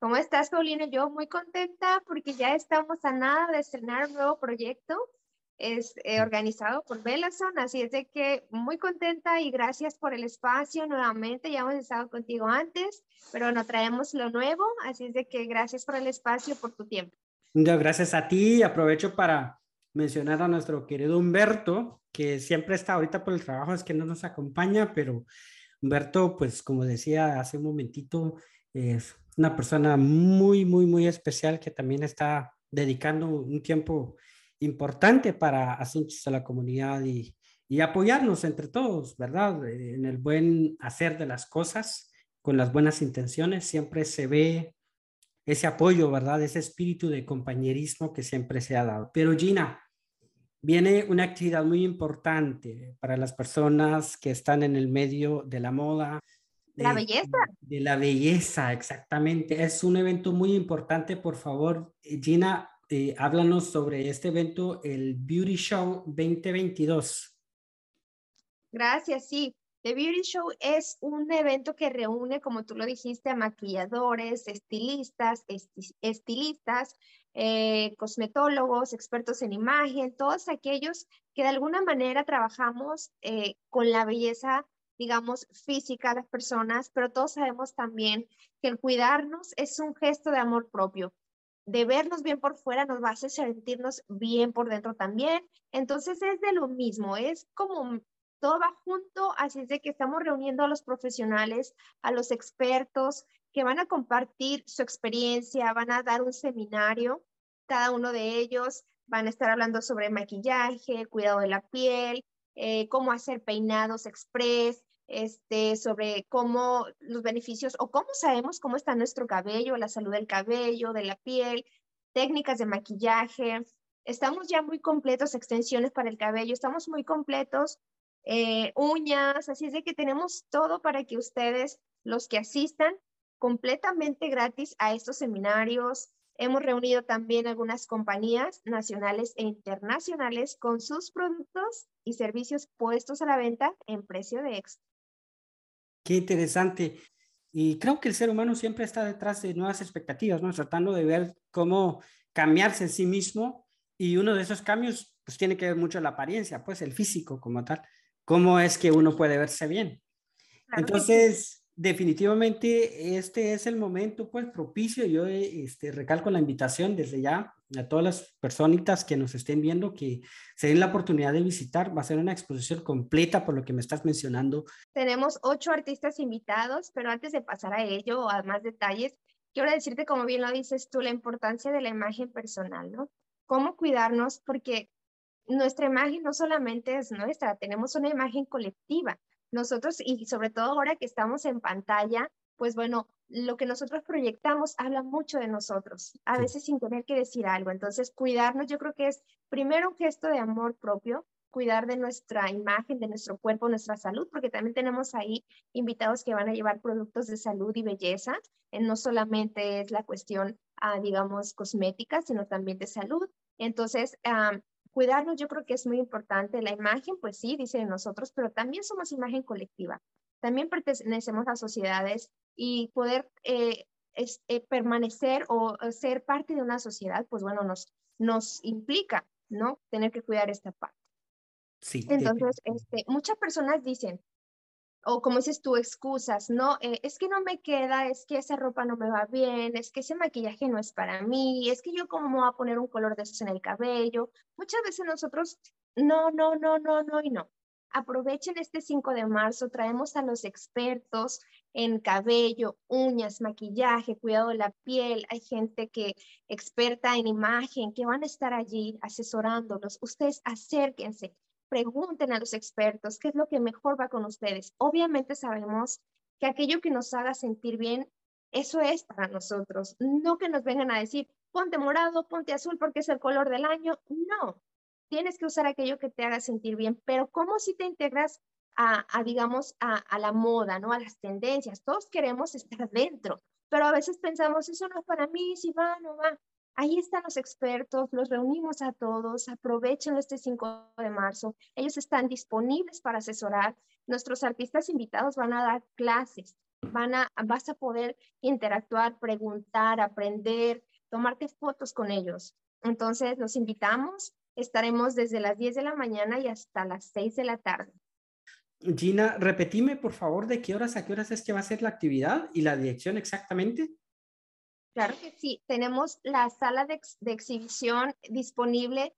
¿Cómo estás, Paulina? Yo muy contenta porque ya estamos a nada de estrenar un nuevo proyecto. Es eh, organizado por Belason, así es de que muy contenta y gracias por el espacio nuevamente. Ya hemos estado contigo antes, pero no traemos lo nuevo, así es de que gracias por el espacio, por tu tiempo. Gracias a ti. Aprovecho para mencionar a nuestro querido Humberto, que siempre está ahorita por el trabajo, es que no nos acompaña, pero Humberto, pues como decía hace un momentito, es una persona muy, muy, muy especial que también está dedicando un tiempo importante para asuntos de la comunidad y, y apoyarnos entre todos, ¿verdad? En el buen hacer de las cosas, con las buenas intenciones, siempre se ve ese apoyo, ¿verdad? Ese espíritu de compañerismo que siempre se ha dado. Pero Gina, viene una actividad muy importante para las personas que están en el medio de la moda, la belleza. De la belleza, exactamente. Es un evento muy importante. Por favor, Gina, eh, háblanos sobre este evento, el Beauty Show 2022. Gracias, sí. The Beauty Show es un evento que reúne, como tú lo dijiste, a maquilladores, estilistas, estilistas, eh, cosmetólogos, expertos en imagen, todos aquellos que de alguna manera trabajamos eh, con la belleza digamos, física a las personas, pero todos sabemos también que el cuidarnos es un gesto de amor propio. De vernos bien por fuera nos va a hacer sentirnos bien por dentro también. Entonces es de lo mismo, es como todo va junto, así es de que estamos reuniendo a los profesionales, a los expertos que van a compartir su experiencia, van a dar un seminario, cada uno de ellos van a estar hablando sobre maquillaje, cuidado de la piel, eh, cómo hacer peinados express, este, sobre cómo los beneficios o cómo sabemos cómo está nuestro cabello, la salud del cabello, de la piel, técnicas de maquillaje. Estamos ya muy completos, extensiones para el cabello, estamos muy completos, eh, uñas, así es de que tenemos todo para que ustedes, los que asistan, completamente gratis a estos seminarios. Hemos reunido también algunas compañías nacionales e internacionales con sus productos y servicios puestos a la venta en precio de extra. Qué interesante. Y creo que el ser humano siempre está detrás de nuevas expectativas, ¿no? Tratando de ver cómo cambiarse en sí mismo. Y uno de esos cambios, pues tiene que ver mucho la apariencia, pues el físico como tal. ¿Cómo es que uno puede verse bien? Entonces, definitivamente este es el momento pues propicio. Yo este, recalco la invitación desde ya a todas las personitas que nos estén viendo que se den la oportunidad de visitar. Va a ser una exposición completa por lo que me estás mencionando. Tenemos ocho artistas invitados, pero antes de pasar a ello o a más detalles, quiero decirte, como bien lo dices tú, la importancia de la imagen personal, ¿no? Cómo cuidarnos porque nuestra imagen no solamente es nuestra, tenemos una imagen colectiva nosotros, y sobre todo ahora que estamos en pantalla, pues bueno, lo que nosotros proyectamos habla mucho de nosotros, a veces sin tener que decir algo. Entonces, cuidarnos yo creo que es primero un gesto de amor propio, cuidar de nuestra imagen, de nuestro cuerpo, nuestra salud, porque también tenemos ahí invitados que van a llevar productos de salud y belleza. Eh, no solamente es la cuestión, ah, digamos, cosmética, sino también de salud. Entonces, cuidarnos yo creo que es muy importante. La imagen, pues sí, dice de nosotros, pero también somos imagen colectiva. También pertenecemos a sociedades y poder eh, eh, permanecer o ser parte de una sociedad, pues bueno, nos, nos implica, ¿no? Tener que cuidar esta parte. Sí. Entonces, este, muchas personas dicen, o como dices tú, excusas, no, eh, es que no me queda, es que esa ropa no me va bien, es que ese maquillaje no es para mí, es que yo cómo me voy a poner un color de esos en el cabello. Muchas veces nosotros, no, no, no, no, no y no. Aprovechen este 5 de marzo, traemos a los expertos en cabello, uñas, maquillaje, cuidado de la piel. Hay gente que experta en imagen que van a estar allí asesorándolos. Ustedes acérquense, pregunten a los expertos qué es lo que mejor va con ustedes. Obviamente sabemos que aquello que nos haga sentir bien, eso es para nosotros. No que nos vengan a decir, ponte morado, ponte azul porque es el color del año. No, tienes que usar aquello que te haga sentir bien, pero ¿cómo si te integras a, digamos, a, a, la moda, ¿no? A las tendencias. Todos queremos estar dentro, pero a veces pensamos, eso no es para mí, si va, no va. Ahí están los expertos, los reunimos a todos, aprovechen este 5 de marzo. Ellos están disponibles para asesorar. Nuestros artistas invitados van a dar clases van a, vas a poder interactuar, preguntar, aprender, tomarte fotos con ellos. Entonces, los invitamos. Estaremos desde las 10 de la mañana y hasta las 6 de la tarde. Gina, repetime por favor de qué horas a qué horas es que va a ser la actividad y la dirección exactamente. Claro que sí, tenemos la sala de, de exhibición disponible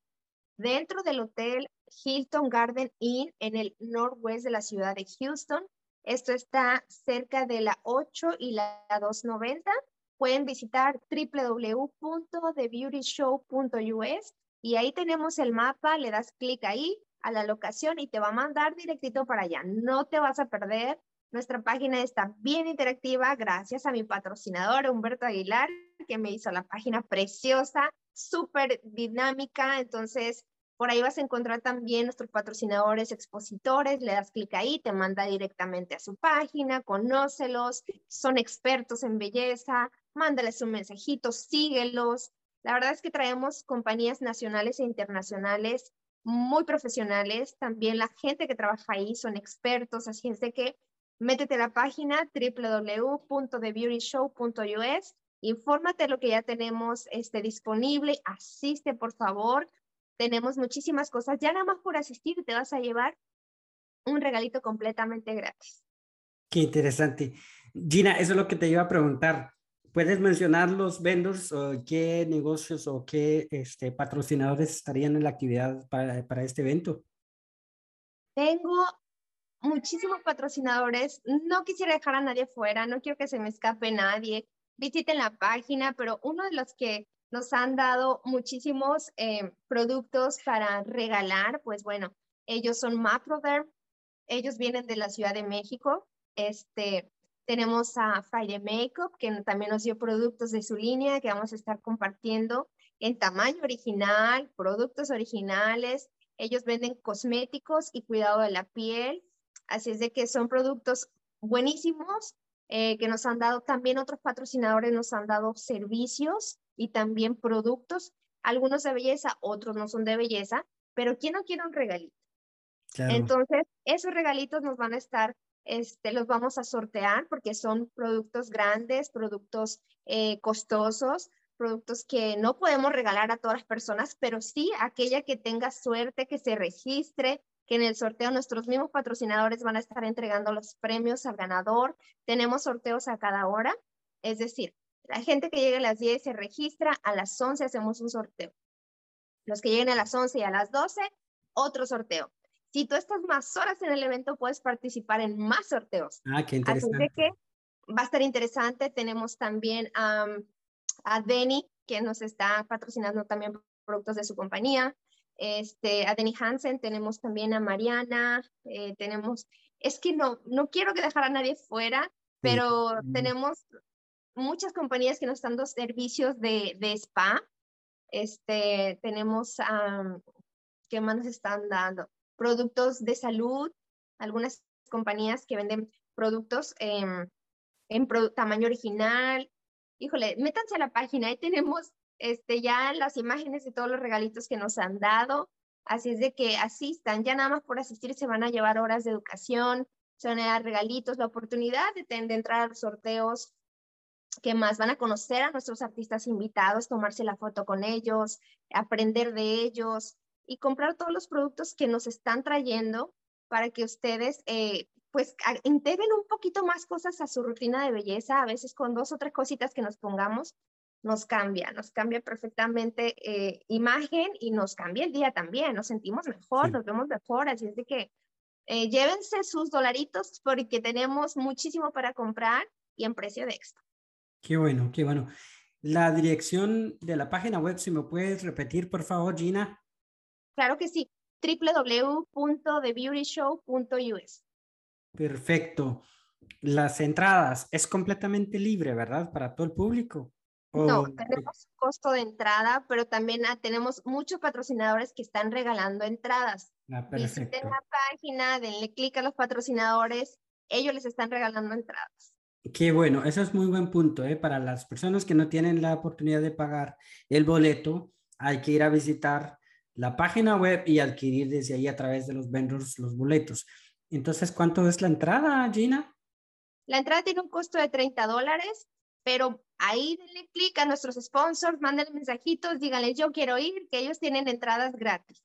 dentro del hotel Hilton Garden Inn en el norwest de la ciudad de Houston. Esto está cerca de la 8 y la 290. Pueden visitar www.thebeautyshow.us y ahí tenemos el mapa, le das clic ahí a la locación y te va a mandar directito para allá. No te vas a perder. Nuestra página está bien interactiva gracias a mi patrocinador Humberto Aguilar, que me hizo la página preciosa, súper dinámica. Entonces, por ahí vas a encontrar también nuestros patrocinadores expositores, le das clic ahí, te manda directamente a su página, conócelos, son expertos en belleza, mándales un mensajito, síguelos. La verdad es que traemos compañías nacionales e internacionales muy profesionales, también la gente que trabaja ahí son expertos, así es de que métete a la página www.thebeautyshow.us, infórmate lo que ya tenemos este, disponible, asiste por favor, tenemos muchísimas cosas. Ya nada más por asistir te vas a llevar un regalito completamente gratis. Qué interesante. Gina, eso es lo que te iba a preguntar. ¿Puedes mencionar los vendors qué negocios o qué este, patrocinadores estarían en la actividad para, para este evento? Tengo muchísimos patrocinadores. No quisiera dejar a nadie fuera, no quiero que se me escape nadie. Visiten la página, pero uno de los que nos han dado muchísimos eh, productos para regalar. Pues bueno, ellos son Macroderm, ellos vienen de la Ciudad de México. Este, tenemos a Friday Makeup, que también nos dio productos de su línea que vamos a estar compartiendo en tamaño original, productos originales. Ellos venden cosméticos y cuidado de la piel. Así es de que son productos buenísimos eh, que nos han dado también otros patrocinadores, nos han dado servicios y también productos, algunos de belleza, otros no son de belleza, pero ¿quién no quiere un regalito? Entonces, esos regalitos nos van a estar, este, los vamos a sortear porque son productos grandes, productos eh, costosos, productos que no podemos regalar a todas las personas, pero sí aquella que tenga suerte, que se registre, que en el sorteo nuestros mismos patrocinadores van a estar entregando los premios al ganador. Tenemos sorteos a cada hora, es decir, la gente que llegue a las 10 se registra, a las 11 hacemos un sorteo. Los que lleguen a las 11 y a las 12, otro sorteo. Si tú estás más horas en el evento, puedes participar en más sorteos. Ah, qué interesante. Así que va a estar interesante. Tenemos también a Denny, que nos está patrocinando también productos de su compañía. Este, a Denny Hansen, tenemos también a Mariana, eh, tenemos, es que no, no quiero que dejar a nadie fuera, pero tenemos muchas compañías que nos están dando servicios de, de spa. Este, tenemos, ¿qué más nos están dando? Productos de salud, algunas compañías que venden productos en tamaño original. Híjole, métanse a la página, ahí tenemos este, ya las imágenes de todos los regalitos que nos han dado. Así es de que asistan, ya nada más por asistir se van a llevar horas de educación, se van a dar regalitos, la oportunidad de, de entrar a los sorteos, ¿Qué más? Van a conocer a nuestros artistas invitados, tomarse la foto con ellos, aprender de ellos y comprar todos los productos que nos están trayendo para que ustedes eh, pues integren un poquito más cosas a su rutina de belleza. A veces con dos o tres cositas que nos pongamos nos cambia, nos cambia perfectamente eh, imagen y nos cambia el día también. Nos sentimos mejor, nos vemos mejor. Así es de que eh, llévense sus dolaritos porque tenemos muchísimo para comprar y en precio de extra. Qué bueno, qué bueno. La dirección de la página web, si me puedes repetir, por favor, Gina. Claro que sí, www.thebeautyshow.us. Perfecto. Las entradas es completamente libre, ¿verdad? Para todo el público. No, tenemos costo de entrada, pero también ah, tenemos muchos patrocinadores que están regalando entradas. Ah, perfecto. Visiten la página, denle clic a los patrocinadores, ellos les están regalando entradas. Qué bueno, eso es muy buen punto. ¿eh? Para las personas que no tienen la oportunidad de pagar el boleto, hay que ir a visitar la página web y adquirir desde ahí a través de los vendors los boletos. Entonces, ¿cuánto es la entrada, Gina? La entrada tiene un costo de 30 dólares, pero ahí denle clic a nuestros sponsors, mándenle mensajitos, díganles yo quiero ir, que ellos tienen entradas gratis.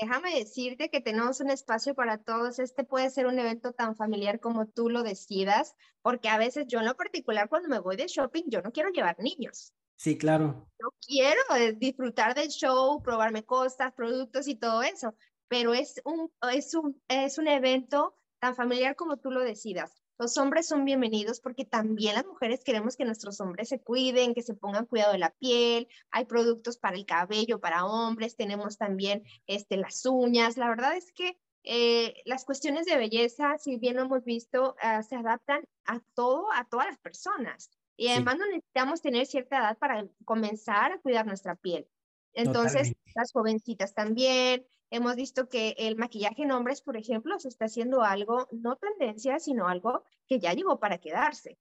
Déjame decirte que tenemos un espacio para todos. Este puede ser un evento tan familiar como tú lo decidas, porque a veces yo en lo particular cuando me voy de shopping, yo no quiero llevar niños. Sí, claro. Yo quiero eh, disfrutar del show, probarme cosas, productos y todo eso, pero es un, es un, es un evento tan familiar como tú lo decidas. Los hombres son bienvenidos porque también las mujeres queremos que nuestros hombres se cuiden, que se pongan cuidado de la piel. Hay productos para el cabello, para hombres, tenemos también este, las uñas. La verdad es que eh, las cuestiones de belleza, si bien lo hemos visto, ah, se adaptan a todo, a todas las personas. Y además no necesitamos tener cierta edad para comenzar a cuidar nuestra piel. Entonces, las jovencitas también, hemos visto que el maquillaje en hombres, por ejemplo, se está haciendo algo, no tendencia, sino algo que ya llegó para quedarse.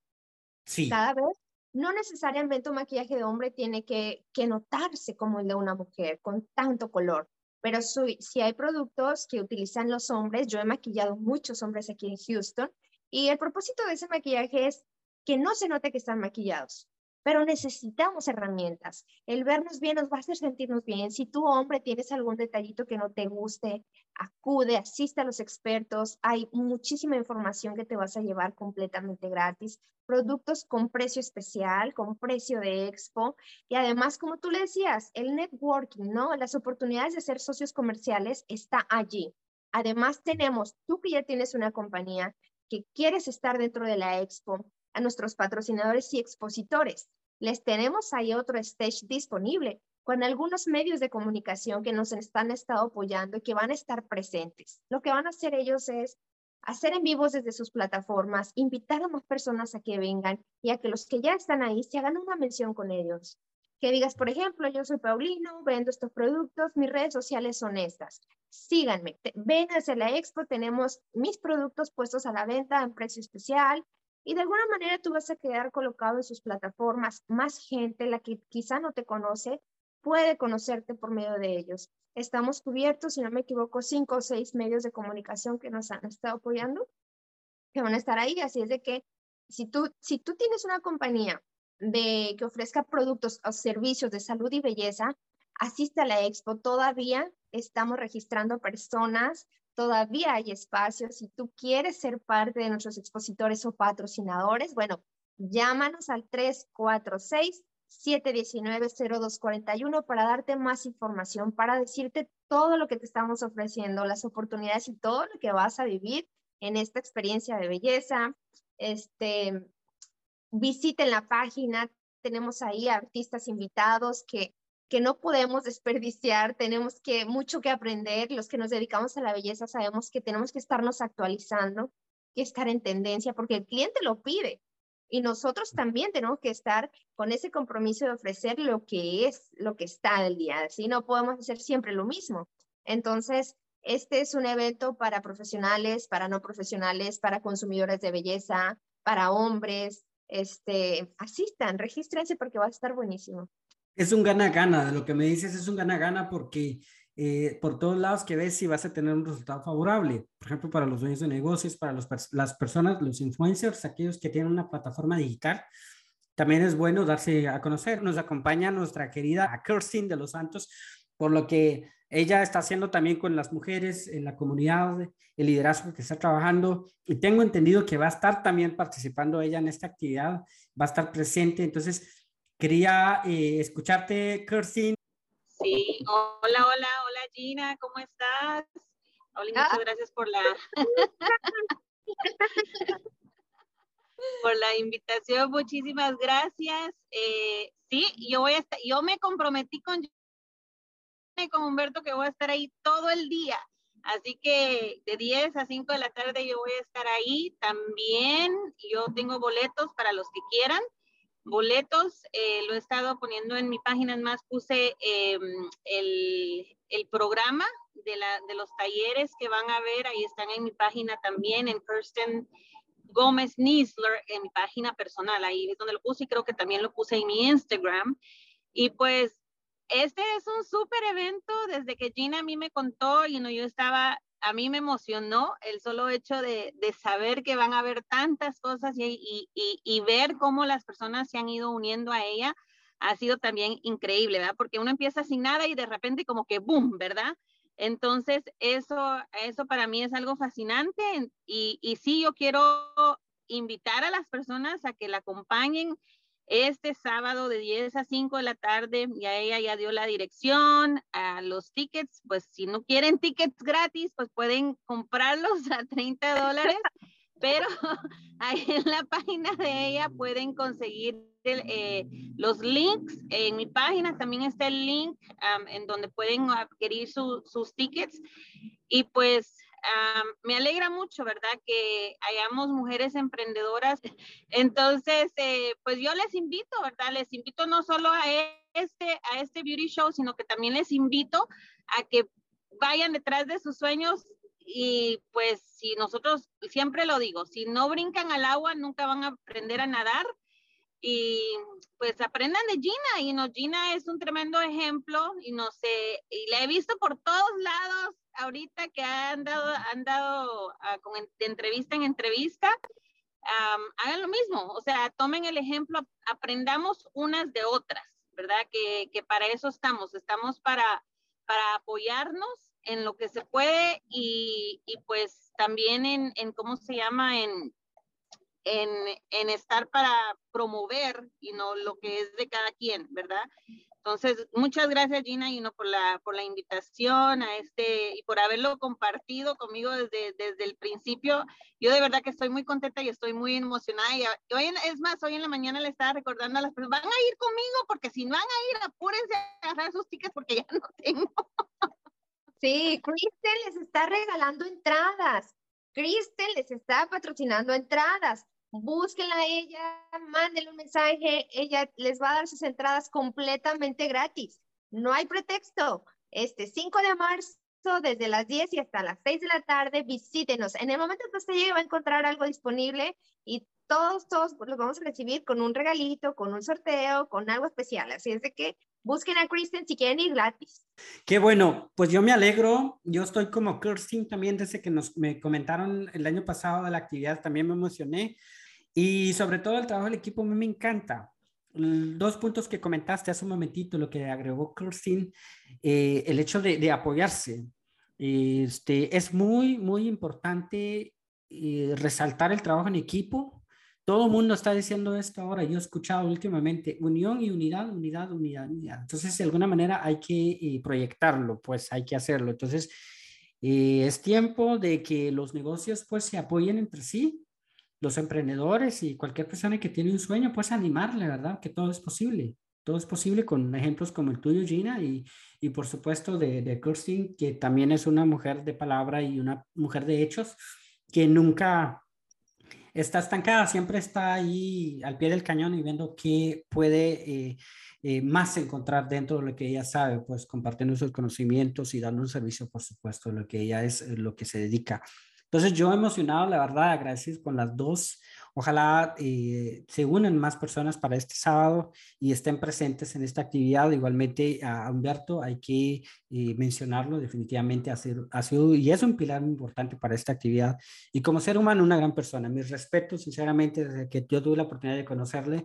Sí. Cada vez, no necesariamente un maquillaje de hombre tiene que, que notarse como el de una mujer, con tanto color. Pero si hay productos que utilizan los hombres, yo he maquillado muchos hombres aquí en Houston, y el propósito de ese maquillaje es que no se note que están maquillados pero necesitamos herramientas. El vernos bien nos va a hacer sentirnos bien. Si tú, hombre, tienes algún detallito que no te guste, acude, asiste a los expertos. Hay muchísima información que te vas a llevar completamente gratis. Productos con precio especial, con precio de expo. Y además, como tú le decías, el networking, ¿no? Las oportunidades de ser socios comerciales está allí. Además, tenemos, tú que ya tienes una compañía, que quieres estar dentro de la expo, a nuestros patrocinadores y expositores. Les tenemos ahí otro stage disponible con algunos medios de comunicación que nos están estado apoyando y que van a estar presentes. Lo que van a hacer ellos es hacer en vivos desde sus plataformas, invitar a más personas a que vengan y a que los que ya están ahí se hagan una mención con ellos. Que digas, por ejemplo, yo soy Paulino, vendo estos productos, mis redes sociales son estas. Síganme, ven hacia la expo, tenemos mis productos puestos a la venta en precio especial, y de alguna manera tú vas a quedar colocado en sus plataformas. Más gente, la que quizá no te conoce, puede conocerte por medio de ellos. Estamos cubiertos, si no me equivoco, cinco o seis medios de comunicación que nos han estado apoyando, que van a estar ahí. Así es de que si tú, si tú tienes una compañía de que ofrezca productos o servicios de salud y belleza, asiste a la expo. Todavía estamos registrando personas todavía hay espacio. Si tú quieres ser parte de nuestros expositores o patrocinadores, bueno, llámanos al 346-719-0241 para darte más información, para decirte todo lo que te estamos ofreciendo, las oportunidades y todo lo que vas a vivir en esta experiencia de belleza. Este, visiten la página, tenemos ahí artistas invitados que que no podemos desperdiciar, tenemos que mucho que aprender, los que nos dedicamos a la belleza sabemos que tenemos que estarnos actualizando, que estar en tendencia, porque el cliente lo pide. Y nosotros también tenemos que estar con ese compromiso de ofrecer lo que es, lo que está del día. Así no podemos hacer siempre lo mismo. Entonces, este es un evento para profesionales, para no profesionales, para consumidores de belleza, para hombres. Este, asistan, regístrense porque va a estar buenísimo. Es un gana-gana, lo que me dices es un gana-gana porque eh, por todos lados que ves si vas a tener un resultado favorable. Por ejemplo, para los dueños de negocios, para las personas, los influencers, aquellos que tienen una plataforma digital, también es bueno darse a conocer. Nos acompaña nuestra querida Kirsten de los Santos, por lo que ella está haciendo también con las mujeres en la comunidad, el liderazgo que está trabajando. Y tengo entendido que va a estar también participando ella en esta actividad, va a estar presente. Entonces, Quería eh, escucharte, Kirsten. Sí, hola, hola, hola Gina, ¿cómo estás? Hola, muchas ah. gracias por la por la invitación, muchísimas gracias. Eh, sí, yo voy a estar, yo me comprometí con con Humberto que voy a estar ahí todo el día. Así que de 10 a 5 de la tarde yo voy a estar ahí también. Yo tengo boletos para los que quieran boletos, eh, lo he estado poniendo en mi página, más puse em, el, el, programa de, la, de los talleres que van a ver, ahí están en mi página también, en Kirsten Gómez Nisler, en mi página personal, ahí es donde lo puse y creo que también lo puse en mi Instagram. Y pues este es un súper evento, desde que Gina a mí me contó, y no, yo estaba a mí me emocionó el solo hecho de, saber que van a haber tantas cosas y, ver cómo las personas se han ido uniendo a ella ha sido también increíble, ¿verdad? Porque uno empieza sin nada y de repente como que boom, ¿verdad? Entonces, eso, eso para mí es algo fascinante y, y sí, yo quiero invitar a las personas a que la acompañen este sábado de 10 a 5 de la tarde. Ya ella ya dio la dirección a los tickets. Pues si no quieren tickets gratis, pues pueden comprarlos a 30 dólares. Pero ahí en la página de ella pueden conseguir eh, los links. En mi página también está el link en donde pueden adquirir sus tickets. Y pues me alegra mucho, ¿verdad? Que hayamos mujeres emprendedoras. Entonces, eh, pues yo les invito, ¿verdad? Les invito no solo a este, a este beauty show, sino que también les invito a que vayan detrás de sus sueños y pues si nosotros, siempre lo digo, si no brincan al agua, nunca van a aprender a nadar y pues aprendan de Gina y no Gina es un tremendo ejemplo y no sé y la he visto por todos lados ahorita que han dado han dado ah, con, de entrevista en entrevista hagan lo mismo o sea tomen el ejemplo aprendamos unas de otras verdad que, que para eso estamos estamos para para apoyarnos en lo que se puede y, y pues también en, en cómo se llama en en, en, estar para promover y no lo que es de cada quien, ¿verdad? Entonces, muchas gracias Gina y no por la, por la invitación a este y por haberlo compartido conmigo desde, desde el principio. Yo de verdad que estoy muy contenta y estoy muy emocionada. Y hoy, es más, hoy en la mañana le estaba recordando a las personas, van a ir conmigo porque si no van a ir, apúrense a agarrar sus tickets porque ya no tengo. Sí, Kristen les está regalando entradas. Kristen les está patrocinando entradas búsquenla a ella, mándenle un mensaje, ella les va a dar sus entradas completamente gratis. No hay pretexto. Este 5 de marzo, desde las 10 y hasta las 6 de la tarde, visítenos. En el momento que usted llegue va a encontrar algo disponible y todos, todos los vamos a recibir con un regalito, con un sorteo, con algo especial. Así es de que busquen a Kristen si quieren ir gratis. Qué bueno, pues yo me alegro. Yo estoy como Kristen también desde que nos me comentaron el año pasado de la actividad, también me emocioné y sobre todo el trabajo del equipo a mí me encanta. Dos puntos que comentaste hace un momentito, lo que agregó Christine, eh, el hecho de, de, apoyarse. Este, es muy, muy importante eh, resaltar el trabajo en equipo. Todo el mundo está diciendo esto ahora. Yo he escuchado últimamente unión y unidad, unidad, unidad, unidad. Entonces, de alguna manera hay que eh, proyectarlo, pues hay que hacerlo. Entonces, es tiempo de que los negocios pues se apoyen entre sí los emprendedores y cualquier persona que tiene un sueño, pues animarle, ¿verdad? Que todo es posible. Todo es posible con ejemplos como el tuyo, Gina, y, y por supuesto de, de Kirsten, que también es una mujer de palabra y una mujer de hechos, que nunca está estancada, siempre está ahí al pie del cañón y viendo qué puede eh, eh, más encontrar dentro de lo que ella sabe, pues compartiendo sus conocimientos y dando un servicio, por supuesto, lo que ella es, lo que se dedica. Entonces yo emocionado, la verdad, agradecido con las dos. Ojalá eh, se unan más personas para este sábado y estén presentes en esta actividad. Igualmente a Humberto hay que eh, mencionarlo, definitivamente ha sido, y es un pilar muy importante para esta actividad. Y como ser humano, una gran persona. Mis respetos, sinceramente, desde que yo tuve la oportunidad de conocerle,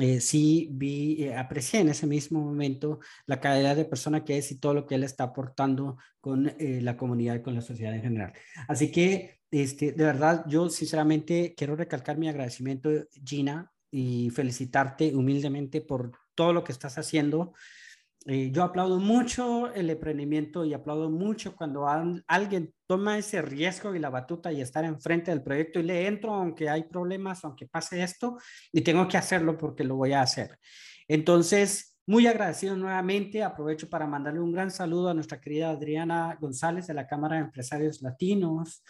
eh, sí vi, eh, aprecié en ese mismo momento la calidad de persona que es y todo lo que él está aportando con la comunidad y con la sociedad en general. Así que, este, de verdad, yo sinceramente quiero recalcar mi agradecimiento, Gina, y felicitarte humildemente por todo lo que estás haciendo eh, yo aplaudo mucho el emprendimiento y aplaudo mucho cuando alguien toma ese riesgo y la batuta y estar enfrente del proyecto y le entro aunque hay problemas, aunque pase esto y tengo que hacerlo porque lo voy a hacer. Entonces, muy agradecido nuevamente. Aprovecho para mandarle un gran saludo a nuestra querida Adriana González de la Cámara de Empresarios Latinos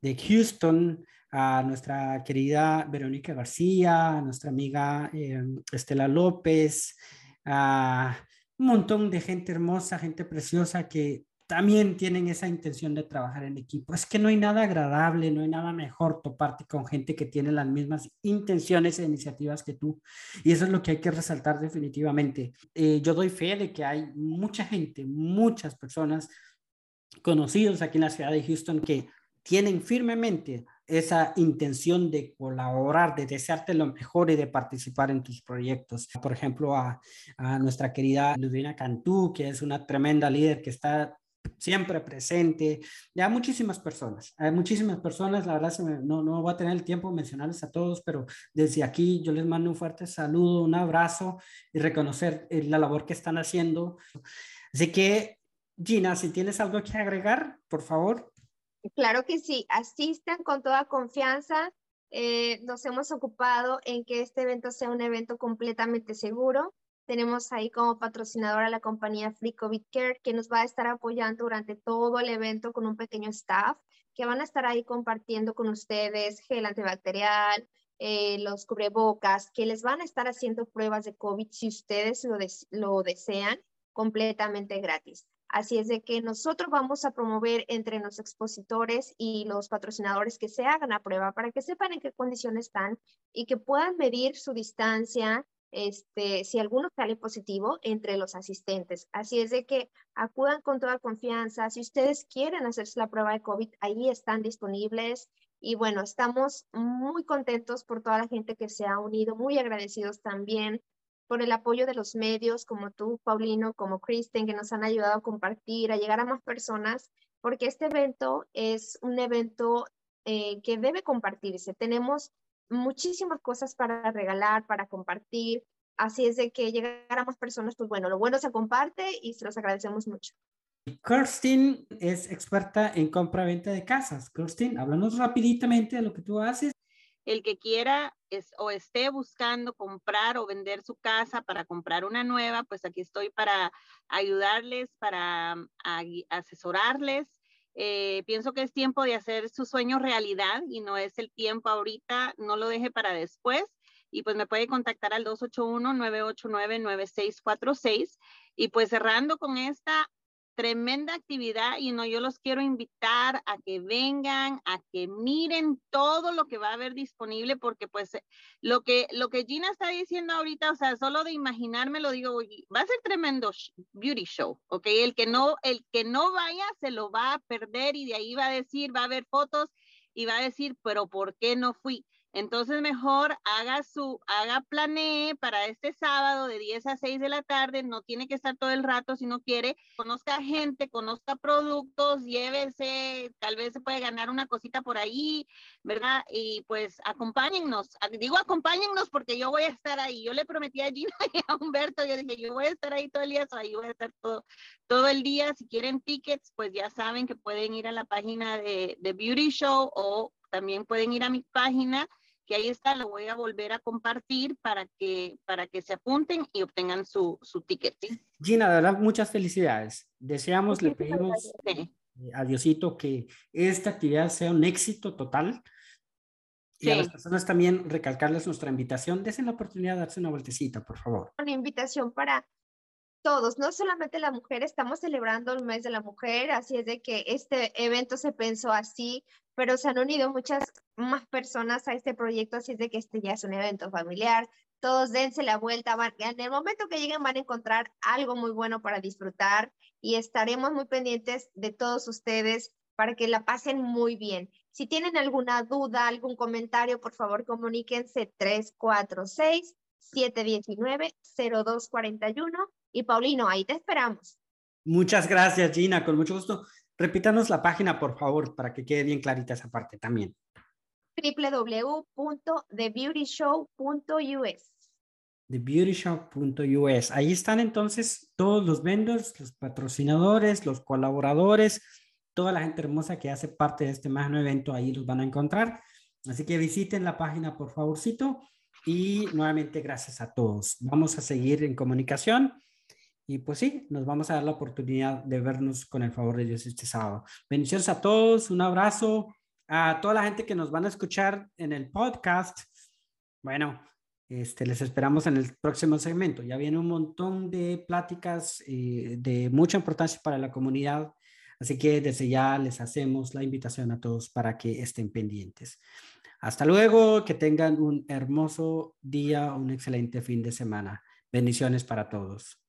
de Houston, a nuestra querida Verónica García, a nuestra amiga eh, Estela López, a un montón de gente hermosa, gente preciosa que también tienen esa intención de trabajar en equipo. Es que no hay nada agradable, no hay nada mejor toparte con gente que tiene las mismas intenciones e iniciativas que tú. Y eso es lo que hay que resaltar definitivamente. Eh, yo doy fe de que hay mucha gente, muchas personas conocidos aquí en la ciudad de Houston que tienen firmemente esa intención de colaborar, de desearte lo mejor y de participar en tus proyectos. Por ejemplo, a, nuestra querida Ludvina Cantú, que es una tremenda líder que está siempre presente, ya muchísimas personas, hay muchísimas personas, la verdad no, no voy a tener el tiempo de mencionarles a todos, pero desde aquí yo les mando un fuerte saludo, un abrazo y reconocer eh, la labor que están haciendo. Así que, Gina, si tienes algo que agregar, por favor. Claro que sí, asistan con toda confianza. Eh, nos hemos ocupado en que este evento sea un evento completamente seguro. Tenemos ahí como patrocinadora la compañía Free COVID Care, que nos va a estar apoyando durante todo el evento con un pequeño staff, que van a estar ahí compartiendo con ustedes gel antibacterial, eh, los cubrebocas, que les van a estar haciendo pruebas de COVID si ustedes lo, lo desean, completamente gratis. Así es de que nosotros vamos a promover entre los expositores y los patrocinadores que se hagan la prueba para que sepan en qué condiciones están y que puedan medir su distancia, este, si alguno sale positivo entre los asistentes. Así es de que acudan con toda confianza. Si ustedes quieren hacerse la prueba de COVID, ahí están disponibles. Y bueno, estamos muy contentos por toda la gente que se ha unido, muy agradecidos también por el apoyo de los medios como tú, Paulino, como Kristen, que nos han ayudado a compartir, a llegar a más personas, porque este evento es un evento eh, que debe compartirse. Tenemos muchísimas cosas para regalar, para compartir, así es de que llegar a más personas, pues bueno, lo bueno se comparte y se los agradecemos mucho. Kirsten es experta en compra-venta de casas. Kirsten, háblanos rapiditamente de lo que tú haces el que quiera es, o esté buscando comprar o vender su casa para comprar una nueva, pues aquí estoy para ayudarles, para mm, asesorarles. Eh, pienso que es tiempo de hacer su sueño realidad y no es el tiempo ahorita, no lo deje para después. Y pues me puede contactar al 281-989-9646. Y pues cerrando con esta tremenda actividad y no, yo los quiero invitar a que vengan, a que miren todo lo que va a haber disponible, porque pues lo que, lo que Gina está diciendo ahorita, o sea, solo de imaginarme lo digo, va a ser tremendo beauty show, ¿ok? El que no, el que no vaya se lo va a perder y de ahí va a decir, va a haber fotos y va a decir, pero ¿por qué no fui? Entonces mejor haga su, haga planee para este sábado de 10 a 6 de la tarde, no tiene que estar todo el rato si no quiere, conozca gente, conozca productos, llévese, tal vez se puede ganar una cosita por ahí, ¿verdad? Y pues acompáñennos, digo acompáñennos porque yo voy a estar ahí, yo le prometí a Gina y a Humberto, yo dije, yo voy a estar ahí todo el día, ahí voy a estar todo, todo el día, si quieren tickets, pues ya saben que pueden ir a la página de, de Beauty Show o también pueden ir a mi página que ahí está, lo voy a volver a compartir para que, para que se apunten y obtengan su, su ticket. Gina, de verdad, muchas felicidades. Deseamos, le pedimos a Diosito que esta actividad sea un éxito total. Y a las personas también recalcarles nuestra invitación. Desen la oportunidad de darse una vueltecita, por favor. Una invitación para todos, no solamente la mujer, estamos celebrando el mes de la mujer, así es de que este evento se pensó así, pero se han unido muchas más personas a este proyecto, así es de que este ya es un evento familiar, todos dense la vuelta, van, en el momento que lleguen van a encontrar algo muy bueno para disfrutar y estaremos muy pendientes de todos ustedes para que la pasen muy bien. Si tienen alguna duda, algún comentario, por favor comuníquense 346 719 0241 y Paulino, ahí te esperamos. Muchas gracias, Gina, con mucho gusto. Repítanos la página, por favor, para que quede bien clarita esa parte también. www.thebeautyshow.us. TheBeautyShow.us. Ahí están entonces todos los vendors, los patrocinadores, los colaboradores, toda la gente hermosa que hace parte de este magno evento, ahí los van a encontrar. Así que visiten la página, por favorcito. Y nuevamente, gracias a todos. Vamos a seguir en comunicación. Y pues sí, nos vamos a dar la oportunidad de vernos con el favor de Dios este sábado. Bendiciones a todos, un abrazo a toda la gente que nos van a escuchar en el podcast. Bueno, este, les esperamos en el próximo segmento. Ya viene un montón de pláticas eh, de mucha importancia para la comunidad. Así que desde ya les hacemos la invitación a todos para que estén pendientes. Hasta luego, que tengan un hermoso día, un excelente fin de semana. Bendiciones para todos.